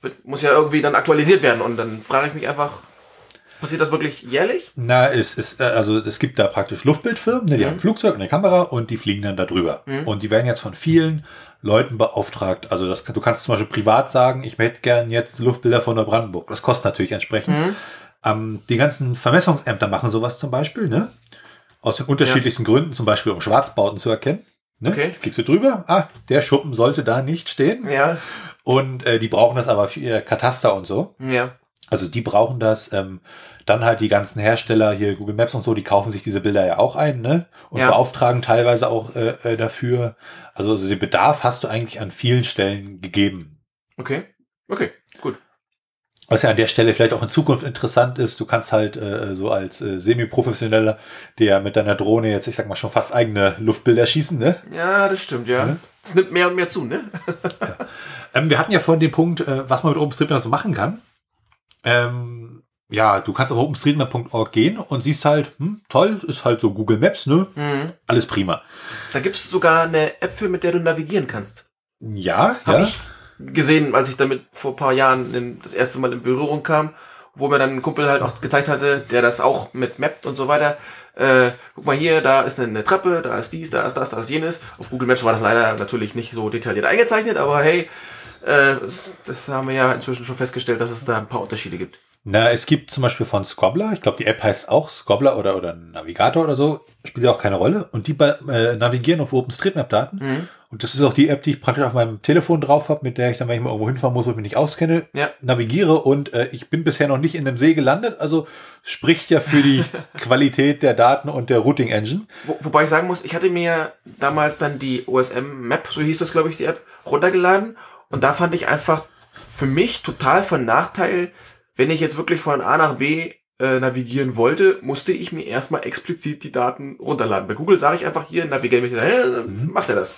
wird, muss ja irgendwie dann aktualisiert werden und dann frage ich mich einfach, passiert das wirklich jährlich? Na, es ist, äh, also es gibt da praktisch Luftbildfirmen, ne, die Mhm. haben ein Flugzeug und eine Kamera und die fliegen dann da drüber. Mhm. Und die werden jetzt von vielen Leuten beauftragt. Also das, du kannst zum Beispiel privat sagen, ich hätte gern jetzt Luftbilder von Neubrandenburg. Das kostet natürlich entsprechend. Mhm. Ähm, die ganzen Vermessungsämter machen sowas zum Beispiel, ne? Aus den unterschiedlichsten Gründen, zum Beispiel um Schwarzbauten zu erkennen. Ne? Okay. Fliegst du drüber? Ah, der Schuppen sollte da nicht stehen. Ja, Und äh, die brauchen das aber für ihr Kataster und so. ja, Also die brauchen das. Ähm, dann halt die ganzen Hersteller hier, Google Maps und so, die kaufen sich diese Bilder ja auch ein, ne? Und Ja. beauftragen teilweise auch äh, äh, dafür. Also, also den Bedarf hast du eigentlich an vielen Stellen gegeben. okay, okay, gut. Was ja an der Stelle vielleicht auch in Zukunft interessant ist, du kannst halt äh, so als äh, Semi-Professioneller, der mit deiner Drohne jetzt, ich sag mal, schon fast eigene Luftbilder schießen, ne? Ja, das stimmt, ja. Mhm. Es nimmt mehr und mehr zu, ne? Ähm, wir hatten ja vorhin den Punkt, äh, was man mit OpenStreetMap so machen kann. Ähm, ja, du kannst auf openstreetmap.org gehen und siehst halt, hm, toll, ist halt so Google Maps, ne? Mhm. Alles prima. Da gibt es sogar eine App für, mit der du navigieren kannst. Ja, Hab ja. ich gesehen, als ich damit vor ein paar Jahren in, das erste Mal in Berührung kam, wo mir dann ein Kumpel halt auch gezeigt hatte, der das auch mit mappt und so weiter. Äh, guck mal hier, da ist eine, eine Treppe, da ist dies, da ist das, da ist jenes. Auf Google Maps war das leider natürlich nicht so detailliert eingezeichnet, aber hey, äh, das, das haben wir ja inzwischen schon festgestellt, dass es da ein paar Unterschiede gibt. Na, es gibt zum Beispiel von Scobbler, ich glaube, die App heißt auch Scobbler oder, oder Navigator oder so, spielt ja auch keine Rolle. Und die äh, navigieren auf OpenStreetMap-Daten. Mhm. Und das ist auch die App, die ich praktisch auf meinem Telefon drauf habe, mit der ich dann, wenn ich mal irgendwo hinfahren muss, wo ich mich nicht auskenne, Ja. navigiere. Und äh, ich bin bisher noch nicht in einem See gelandet. Also spricht ja für die Qualität der Daten und der Routing Engine. Wo, wobei ich sagen muss, ich hatte mir damals dann die OSM Map, so hieß das glaube ich die App, runtergeladen Und da fand ich einfach für mich total von Nachteil, wenn ich jetzt wirklich von A nach B äh, navigieren wollte, musste ich mir erstmal explizit die Daten runterladen. Bei Google sage ich einfach hier, navigiere mich, äh, dann macht er das.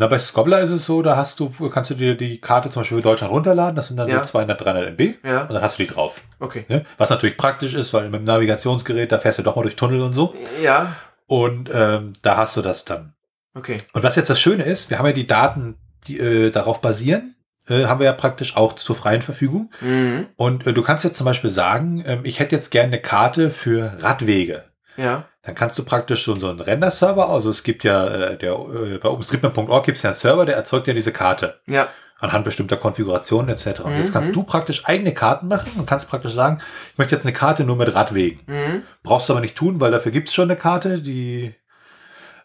Na, bei Scobbler ist es so, da hast du, kannst du dir die Karte zum Beispiel für Deutschland runterladen, das sind dann Ja. so 200, 300 MB Ja. und dann hast du die drauf. Okay. Ne? Was natürlich praktisch ist, weil mit dem Navigationsgerät, da fährst du doch mal durch Tunnel und so. Ja, Und ähm, da hast du das dann. okay. Und was jetzt das Schöne ist, wir haben ja die Daten, die äh, darauf basieren, äh, haben wir ja praktisch auch zur freien Verfügung. Mhm. Und äh, du kannst jetzt zum Beispiel sagen, ähm, ich hätte jetzt gerne eine Karte für Radwege. Ja. Dann kannst du praktisch so, so einen Render-Server, also es gibt ja, äh, der, äh, bei OpenStreetMap.org gibt es ja einen Server, der erzeugt ja diese Karte Ja. anhand bestimmter Konfigurationen etc. Und jetzt Mhm. kannst du praktisch eigene Karten machen und kannst praktisch sagen, ich möchte jetzt eine Karte nur mit Radwegen. Mhm. Brauchst du aber nicht tun, weil dafür gibt es schon eine Karte, die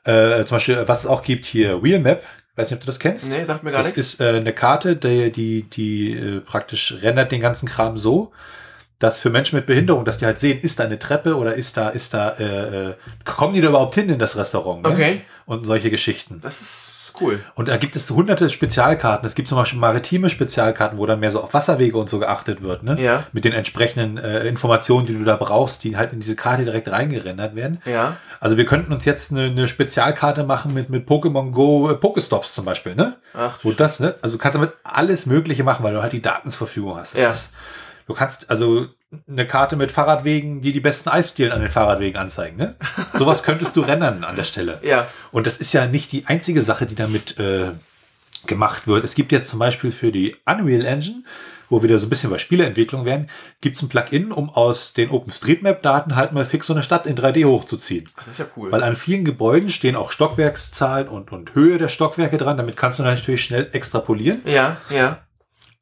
äh, zum Beispiel, was es auch gibt hier, Wheelmap, weiß nicht, ob du das kennst. Nee, sagt mir gar das nichts. ist äh, eine Karte, die, die, die äh, praktisch rendert den ganzen Kram so, dass für Menschen mit Behinderung, dass die halt sehen, ist da eine Treppe oder ist da, ist da, äh, äh, kommen die da überhaupt hin in das Restaurant? Ne? Okay. Und solche Geschichten. Das ist cool. Und da gibt es hunderte Spezialkarten. Es gibt zum Beispiel maritime Spezialkarten, wo dann mehr so auf Wasserwege und so geachtet wird, ne? Ja. Mit den entsprechenden äh, Informationen, die du da brauchst, die halt in diese Karte direkt reingerendert werden. Ja. Also wir könnten uns jetzt eine, eine Spezialkarte machen mit, mit Pokémon Go äh, Pokestops zum Beispiel, ne? Ach, Wo das, ne? Also du kannst damit alles Mögliche machen, weil du halt die Daten zur Verfügung hast. Das Ja. Ist, du kannst also eine Karte mit Fahrradwegen, die die besten Eisdielen an den Fahrradwegen anzeigen, ne? Sowas könntest du rendern an der Stelle. Ja. Und das ist ja nicht die einzige Sache, die damit äh, gemacht wird. Es gibt jetzt zum Beispiel für die Unreal Engine, wo wieder so ein bisschen bei Spieleentwicklung werden, gibt es ein Plugin, um aus den OpenStreetMap-Daten halt mal fix so eine Stadt in 3D hochzuziehen. Ach, das ist ja cool. Weil an vielen Gebäuden stehen auch Stockwerkszahlen und, und Höhe der Stockwerke dran. Damit kannst du natürlich schnell extrapolieren ja, ja.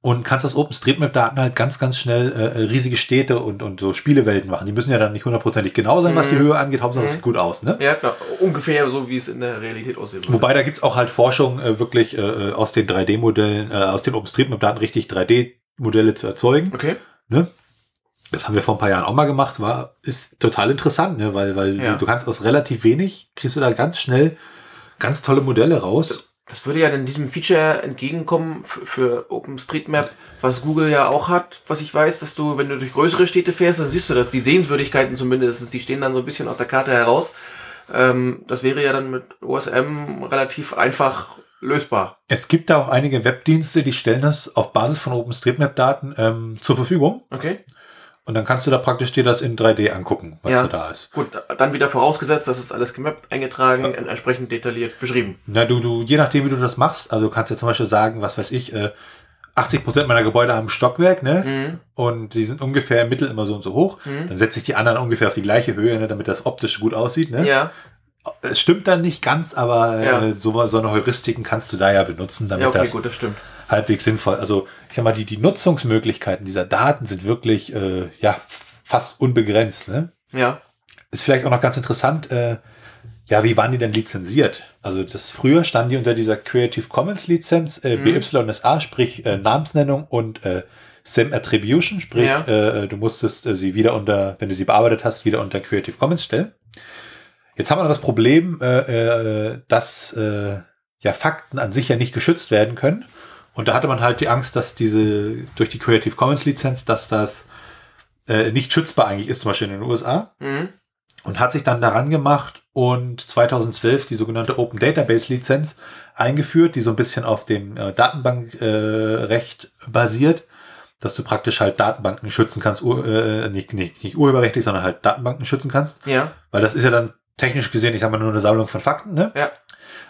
Und kannst aus OpenStreetMap-Daten halt ganz, ganz schnell äh, riesige Städte und, und so Spielewelten machen. Die müssen ja dann nicht hundertprozentig genau sein, was die Höhe angeht. Hauptsache, es sieht gut aus, ne? Ja, genau. Ungefähr so, wie es in der Realität würde. Wobei, da gibt's auch halt Forschung, äh, wirklich äh, aus den 3D-Modellen, äh, aus den OpenStreetMap-Daten richtig 3D-Modelle zu erzeugen. Okay. Ne? Das haben wir vor ein paar Jahren auch mal gemacht, war, ist total interessant, ne? weil, weil Ja. du, du kannst aus relativ wenig, kriegst du da ganz schnell ganz tolle Modelle raus. Das würde ja dann diesem Feature entgegenkommen für, für OpenStreetMap, was Google ja auch hat, was ich weiß, dass du, wenn du durch größere Städte fährst, dann siehst du das, die Sehenswürdigkeiten zumindest, die stehen dann so ein bisschen aus der Karte heraus. Ähm, das wäre ja dann mit OSM relativ einfach lösbar. Es gibt da auch einige Webdienste, die stellen das auf Basis von OpenStreetMap-Daten ähm, zur Verfügung. Okay. Und dann kannst du da praktisch dir das in 3D angucken, was Ja. da ist. Gut, dann wieder vorausgesetzt, das ist alles gemappt, eingetragen, en- entsprechend detailliert beschrieben. Na, du, du, je nachdem, wie du das machst, also du kannst ja zum Beispiel sagen, was weiß ich, äh, 80 Prozent meiner Gebäude haben Stockwerk, ne? Mhm. Und die sind ungefähr im Mittel immer so und so hoch. Dann setze ich die anderen ungefähr auf die gleiche Höhe, ne, damit das optisch gut aussieht, ne? Ja, Es stimmt dann nicht ganz, aber Ja. äh, so, so eine Heuristiken kannst du da ja benutzen, damit ja, okay, das gut, das stimmt. halbwegs sinnvoll. Also ich sag mal, die, die Nutzungsmöglichkeiten dieser Daten sind wirklich äh, ja fast unbegrenzt. Ne? Ja, Ist vielleicht auch noch ganz interessant, äh, ja, wie waren die denn lizenziert? Also das früher standen die unter dieser Creative Commons Lizenz äh, BYSA, sprich äh, Namensnennung und äh, Sim Attribution, sprich Ja. äh, du musstest äh, sie wieder unter, wenn du sie bearbeitet hast, wieder unter Creative Commons stellen. Jetzt haben wir noch das Problem, äh, äh, dass äh, ja Fakten an sich ja nicht geschützt werden können. Und da hatte man halt die Angst, dass diese durch die Creative Commons Lizenz, dass das äh, nicht schützbar eigentlich ist, zum Beispiel in den USA mhm. und hat sich dann daran gemacht und 2012 die sogenannte Open Database Lizenz eingeführt, die so ein bisschen auf dem äh, Datenbankrecht äh, basiert, dass du praktisch halt Datenbanken schützen kannst, ur, äh, nicht, nicht, nicht urheberrechtlich, sondern halt Datenbanken schützen kannst, ja, weil das ist ja dann technisch gesehen, ich sag mal, nur eine Sammlung von Fakten, ne? ja,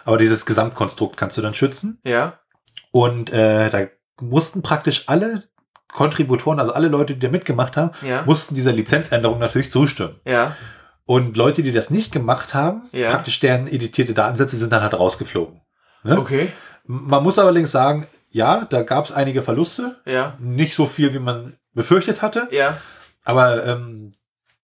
Aber dieses Gesamtkonstrukt kannst du dann schützen. Ja, und äh, da mussten praktisch alle Kontributoren, also alle Leute, die da mitgemacht haben, ja, mussten dieser Lizenzänderung natürlich zustimmen. ja, Und Leute, die das nicht gemacht haben, Ja. praktisch deren editierte Datensätze sind dann halt rausgeflogen. Ne? okay, Man muss allerdings sagen, ja, da gab es einige Verluste. ja, Nicht so viel, wie man befürchtet hatte. ja, Aber ähm,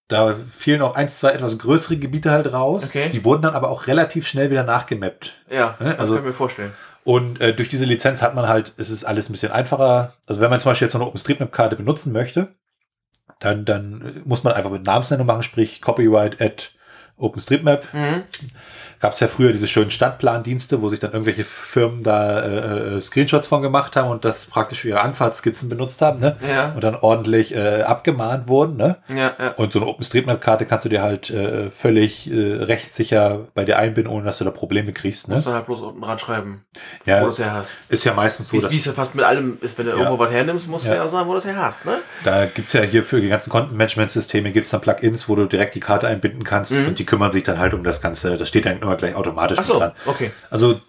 da fielen auch eins, zwei etwas größere Gebiete halt raus. Okay. Die wurden dann aber auch relativ schnell wieder nachgemappt. ja, Ne, das also- kann ich mir vorstellen. Und äh, durch diese Lizenz hat man halt, es ist alles ein bisschen einfacher. Also wenn man zum Beispiel jetzt so eine OpenStreetMap-Karte benutzen möchte, dann, dann muss man einfach mit Namensnennung machen, sprich Copyright at OpenStreetMap. Mhm gab es ja früher diese schönen Stadtplandienste, wo sich dann irgendwelche Firmen da äh, äh, Screenshots von gemacht haben und das praktisch für ihre Anfahrtskizzen benutzt haben, ne? Ja. Und dann ordentlich äh, abgemahnt wurden, ne? Ja, ja. Und so eine OpenStreetMap-Karte kannst du dir halt äh, völlig äh, rechtssicher bei dir einbinden, ohne dass du da Probleme kriegst, ne? Musst du halt bloß unten dran schreiben, Ja. wo du es her hast. Ist ja meistens so, Wie es ja fast mit allem ist, wenn du irgendwo was hernimmst, musst du Ja. ja auch sagen, wo du es her hast, ne? da gibt's ja hier für die ganzen Kontenmanagement-Systeme gibt's dann Plugins, wo du direkt die Karte einbinden kannst Mhm. und die kümmern sich dann halt um das Ganze. Das steht dann immer gleich automatisch Ach so, dran. okay. Also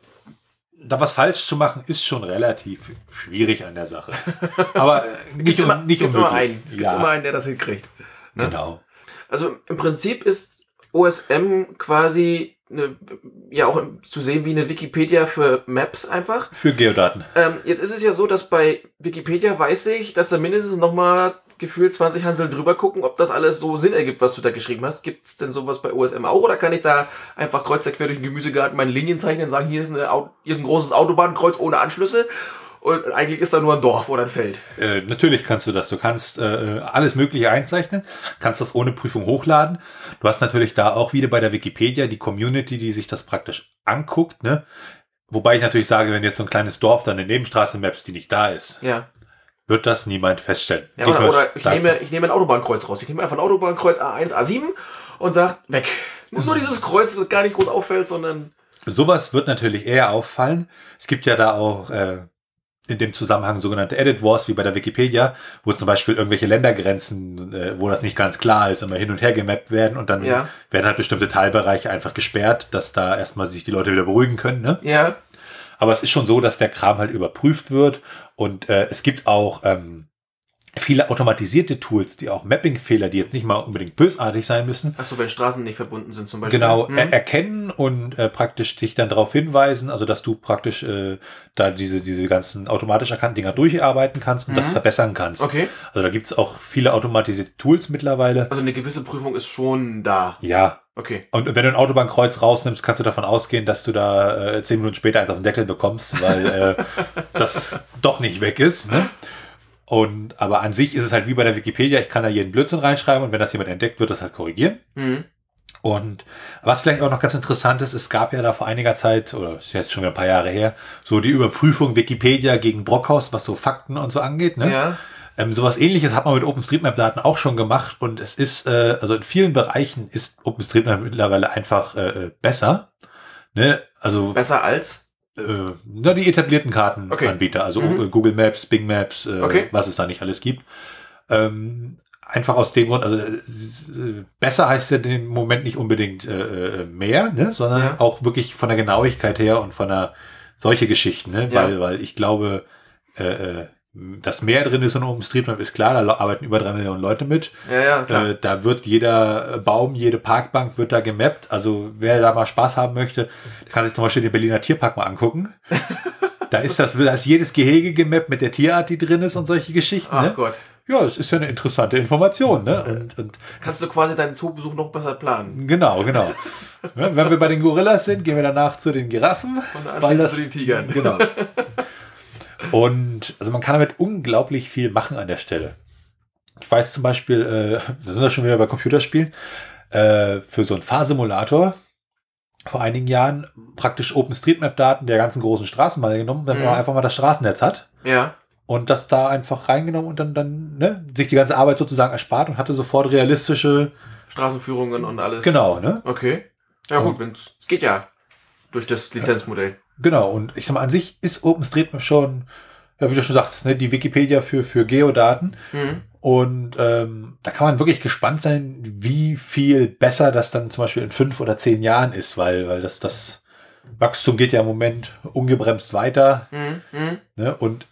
da was falsch zu machen, ist schon relativ schwierig an der Sache. Aber äh, nicht, Immer, um, nicht gibt immer unmöglich. einen. Es gibt ja, immer einen, der das hinkriegt. ne? genau. Also im Prinzip ist OSM quasi eine, ja auch zu sehen wie eine Wikipedia für Maps einfach. Für Geodaten. Ähm, jetzt ist es ja so, dass bei Wikipedia weiß ich, dass da mindestens nochmal gefühlt 20 Hansel drüber gucken, ob das alles so Sinn ergibt, was du da geschrieben hast. Gibt es denn sowas bei OSM auch oder kann ich da einfach kreuz quer durch den Gemüsegarten meine Linien zeichnen und sagen, hier ist, eine, hier ist ein großes Autobahnkreuz ohne Anschlüsse und eigentlich ist da nur ein Dorf oder ein Feld. Äh, natürlich kannst du das. Du kannst äh, alles Mögliche einzeichnen, kannst das ohne Prüfung hochladen. Du hast natürlich da auch wieder bei der Wikipedia die Community, die sich das praktisch anguckt. Ne? Wobei ich natürlich sage, wenn jetzt so ein kleines Dorf dann eine Nebenstraße maps, die nicht da ist, Ja. wird das niemand feststellen. Ja, oder, oder ich, nehme, ich nehme ein Autobahnkreuz raus. Ich nehme einfach ein Autobahnkreuz A1, A7 und sag weg. Muss nur dieses Kreuz, das gar nicht groß auffällt, sondern. Sowas wird natürlich eher auffallen. Es gibt ja da auch äh, in dem Zusammenhang sogenannte Edit Wars, wie bei der Wikipedia, wo zum Beispiel irgendwelche Ländergrenzen, äh, wo das nicht ganz klar ist, immer hin und her gemappt werden und dann Ja. werden halt bestimmte Teilbereiche einfach gesperrt, dass da erstmal sich die Leute wieder beruhigen können. Ne? Ja. Aber es ist schon so, dass der Kram halt überprüft wird und äh, es gibt auch ähm, viele automatisierte Tools, die auch Mapping-Fehler, die jetzt nicht mal unbedingt bösartig sein müssen, Achso, wenn Straßen nicht verbunden sind zum Beispiel. genau Mhm. er erkennen und äh, praktisch dich dann darauf hinweisen, also dass du praktisch äh, da diese, diese ganzen automatisch erkannten Dinger durcharbeiten kannst und das Mhm. verbessern kannst. Okay. Also da gibt's auch viele automatisierte Tools mittlerweile. Also eine gewisse Prüfung ist schon da. Ja. Okay. Und wenn du ein Autobahnkreuz rausnimmst, kannst du davon ausgehen, dass du da äh, zehn Minuten später einfach einen Deckel bekommst, weil äh, das doch nicht weg ist. Ne? Und aber an sich ist es halt wie bei der Wikipedia, ich kann da jeden Blödsinn reinschreiben und wenn das jemand entdeckt, wird das halt korrigieren. Mhm. Und was vielleicht auch noch ganz interessant ist, es gab ja da vor einiger Zeit, oder ist jetzt schon wieder ein paar Jahre her, so die Überprüfung Wikipedia gegen Brockhaus, was so Fakten und so angeht. Ne? Ja. Ähm, sowas ähnliches hat man mit OpenStreetMap-Daten auch schon gemacht und es ist, äh, also in vielen Bereichen ist OpenStreetMap mittlerweile einfach äh, äh, besser. Ne? Also Besser als? Äh, na, die etablierten Kartenanbieter, also Mhm. Google Maps, Bing Maps, äh, Okay. was es da nicht alles gibt. Ähm, einfach aus dem Grund, also äh, besser heißt ja im Moment nicht unbedingt äh, äh, mehr, ne? sondern Ja. auch wirklich von der Genauigkeit her und von der solche Geschichten, ne? Ja. weil, weil ich glaube, dass mehr drin ist in OpenStreetMap ist klar, da arbeiten über drei Millionen Leute mit. Ja, ja, klar. Äh, da wird jeder Baum, jede Parkbank wird da gemappt. Also wer da mal Spaß haben möchte, kann sich zum Beispiel den Berliner Tierpark mal angucken. Da ist das, da ist jedes Gehege gemappt mit der Tierart, die drin ist und solche Geschichten. Ach Ne? Gott. Ja, es ist ja eine interessante Information. Ne? Und, und Kannst du quasi deinen Zoobesuch noch besser planen. genau, genau. Wenn wir bei den Gorillas sind, gehen wir danach zu den Giraffen. Und anschließend das- zu den Tigern. Genau. Und also man kann damit unglaublich viel machen an der Stelle. Ich weiß zum Beispiel, äh, da sind wir schon wieder bei Computerspielen, äh, für so einen Fahrsimulator vor einigen Jahren praktisch OpenStreetMap-Daten der ganzen großen Straßen mal genommen, damit Mhm. man einfach mal das Straßennetz hat Ja. und das da einfach reingenommen und dann, dann ne, sich die ganze Arbeit sozusagen erspart und hatte sofort realistische, Straßenführungen und alles. genau, ne? Okay. Ja gut, es geht ja durch das Lizenzmodell. Genau, und ich sag mal, an sich ist OpenStreetMap schon, ja, wie du schon sagtest, ne, die Wikipedia für, für Geodaten. Mhm. Und ähm, da kann man wirklich gespannt sein, wie viel besser das dann zum Beispiel in fünf oder zehn Jahren ist, weil, weil das, das Wachstum geht ja im Moment ungebremst weiter. Mhm. Mhm. Ne? Und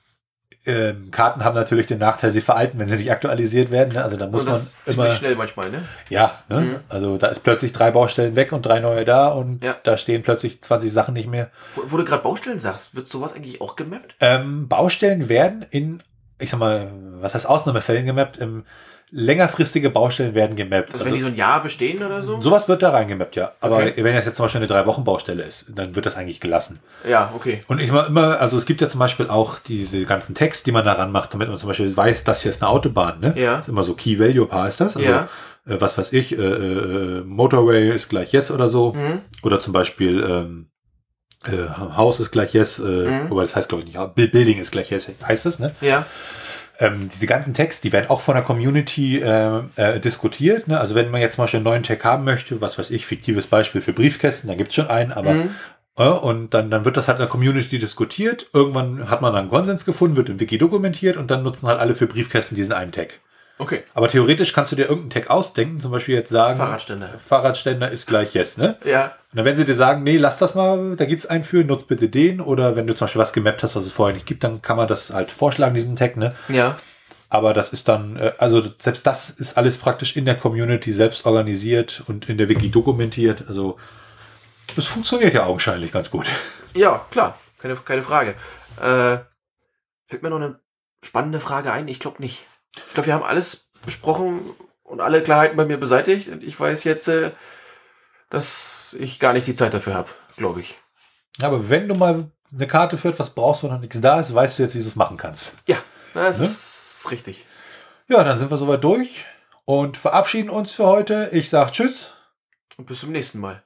ähm, Karten haben natürlich den Nachteil, sie veralten, wenn sie nicht aktualisiert werden. Ne? Also da muss Und man das ist immer. ziemlich schnell manchmal, ne? Ja, ne? Mhm. also da ist plötzlich drei Baustellen weg und drei neue da und Ja. da stehen plötzlich 20 Sachen nicht mehr. Wo, wo du gerade Baustellen sagst, wird sowas eigentlich auch gemappt? Ähm, Baustellen werden in ich sag mal, was heißt Ausnahmefällen gemappt? Im, längerfristige Baustellen werden gemappt. Also, also wenn die so ein Jahr bestehen oder so? Sowas wird da reingemappt, ja. Aber okay. wenn das jetzt zum Beispiel eine Drei-Wochen-Baustelle ist, dann wird das eigentlich gelassen. Ja, okay. Und ich mal immer, also es gibt ja zum Beispiel auch diese ganzen Text, die man daran macht, damit man zum Beispiel weiß, das hier ist eine Autobahn, ne? Ja. immer so Key Value Paar ist das. Also, ja. Äh, was weiß ich, äh, äh, Motorway ist gleich Yes oder so. Mhm. Oder zum Beispiel ähm, äh, Haus ist gleich Yes, äh, mhm. wobei das heißt glaube ich nicht, Building ist gleich Yes, heißt das, ne? Ja ähm, diese ganzen Tags, die werden auch von der Community äh, äh, diskutiert. Ne? Also wenn man jetzt zum Beispiel einen neuen Tag haben möchte, was weiß ich, fiktives Beispiel für Briefkästen, da gibt es schon einen, aber mhm. äh, und dann, dann wird das halt in der Community diskutiert. Irgendwann hat man dann einen Konsens gefunden, wird im Wiki dokumentiert und dann nutzen halt alle für Briefkästen diesen einen Tag. Okay. Aber theoretisch kannst du dir irgendeinen Tag ausdenken, zum Beispiel jetzt sagen, Fahrradständer. Fahrradständer ist gleich Yes, ne? Ja. Und dann werden sie dir sagen, nee, lass das mal, da gibt's einen für, nutz bitte den. Oder wenn du zum Beispiel was gemappt hast, was es vorher nicht gibt, dann kann man das halt vorschlagen, diesen Tag, ne? Ja. Aber das ist dann, äh, also selbst das ist alles praktisch in der Community selbst organisiert und in der Wiki dokumentiert. Also das funktioniert ja augenscheinlich ganz gut. Ja, klar, keine, keine Frage. Äh, fällt mir noch eine spannende Frage ein? Ich glaube nicht. Ich glaube, wir haben alles besprochen und alle Klarheiten bei mir beseitigt. Und ich weiß jetzt, äh, dass ich gar nicht die Zeit dafür habe, glaube ich. Aber wenn du mal eine Karte für etwas brauchst, wo noch nichts da ist, weißt du jetzt, wie du es machen kannst. Ja, das ne? ist ist richtig. Ja, dann sind wir soweit durch und verabschieden uns für heute. Ich sage Tschüss. Und bis zum nächsten Mal.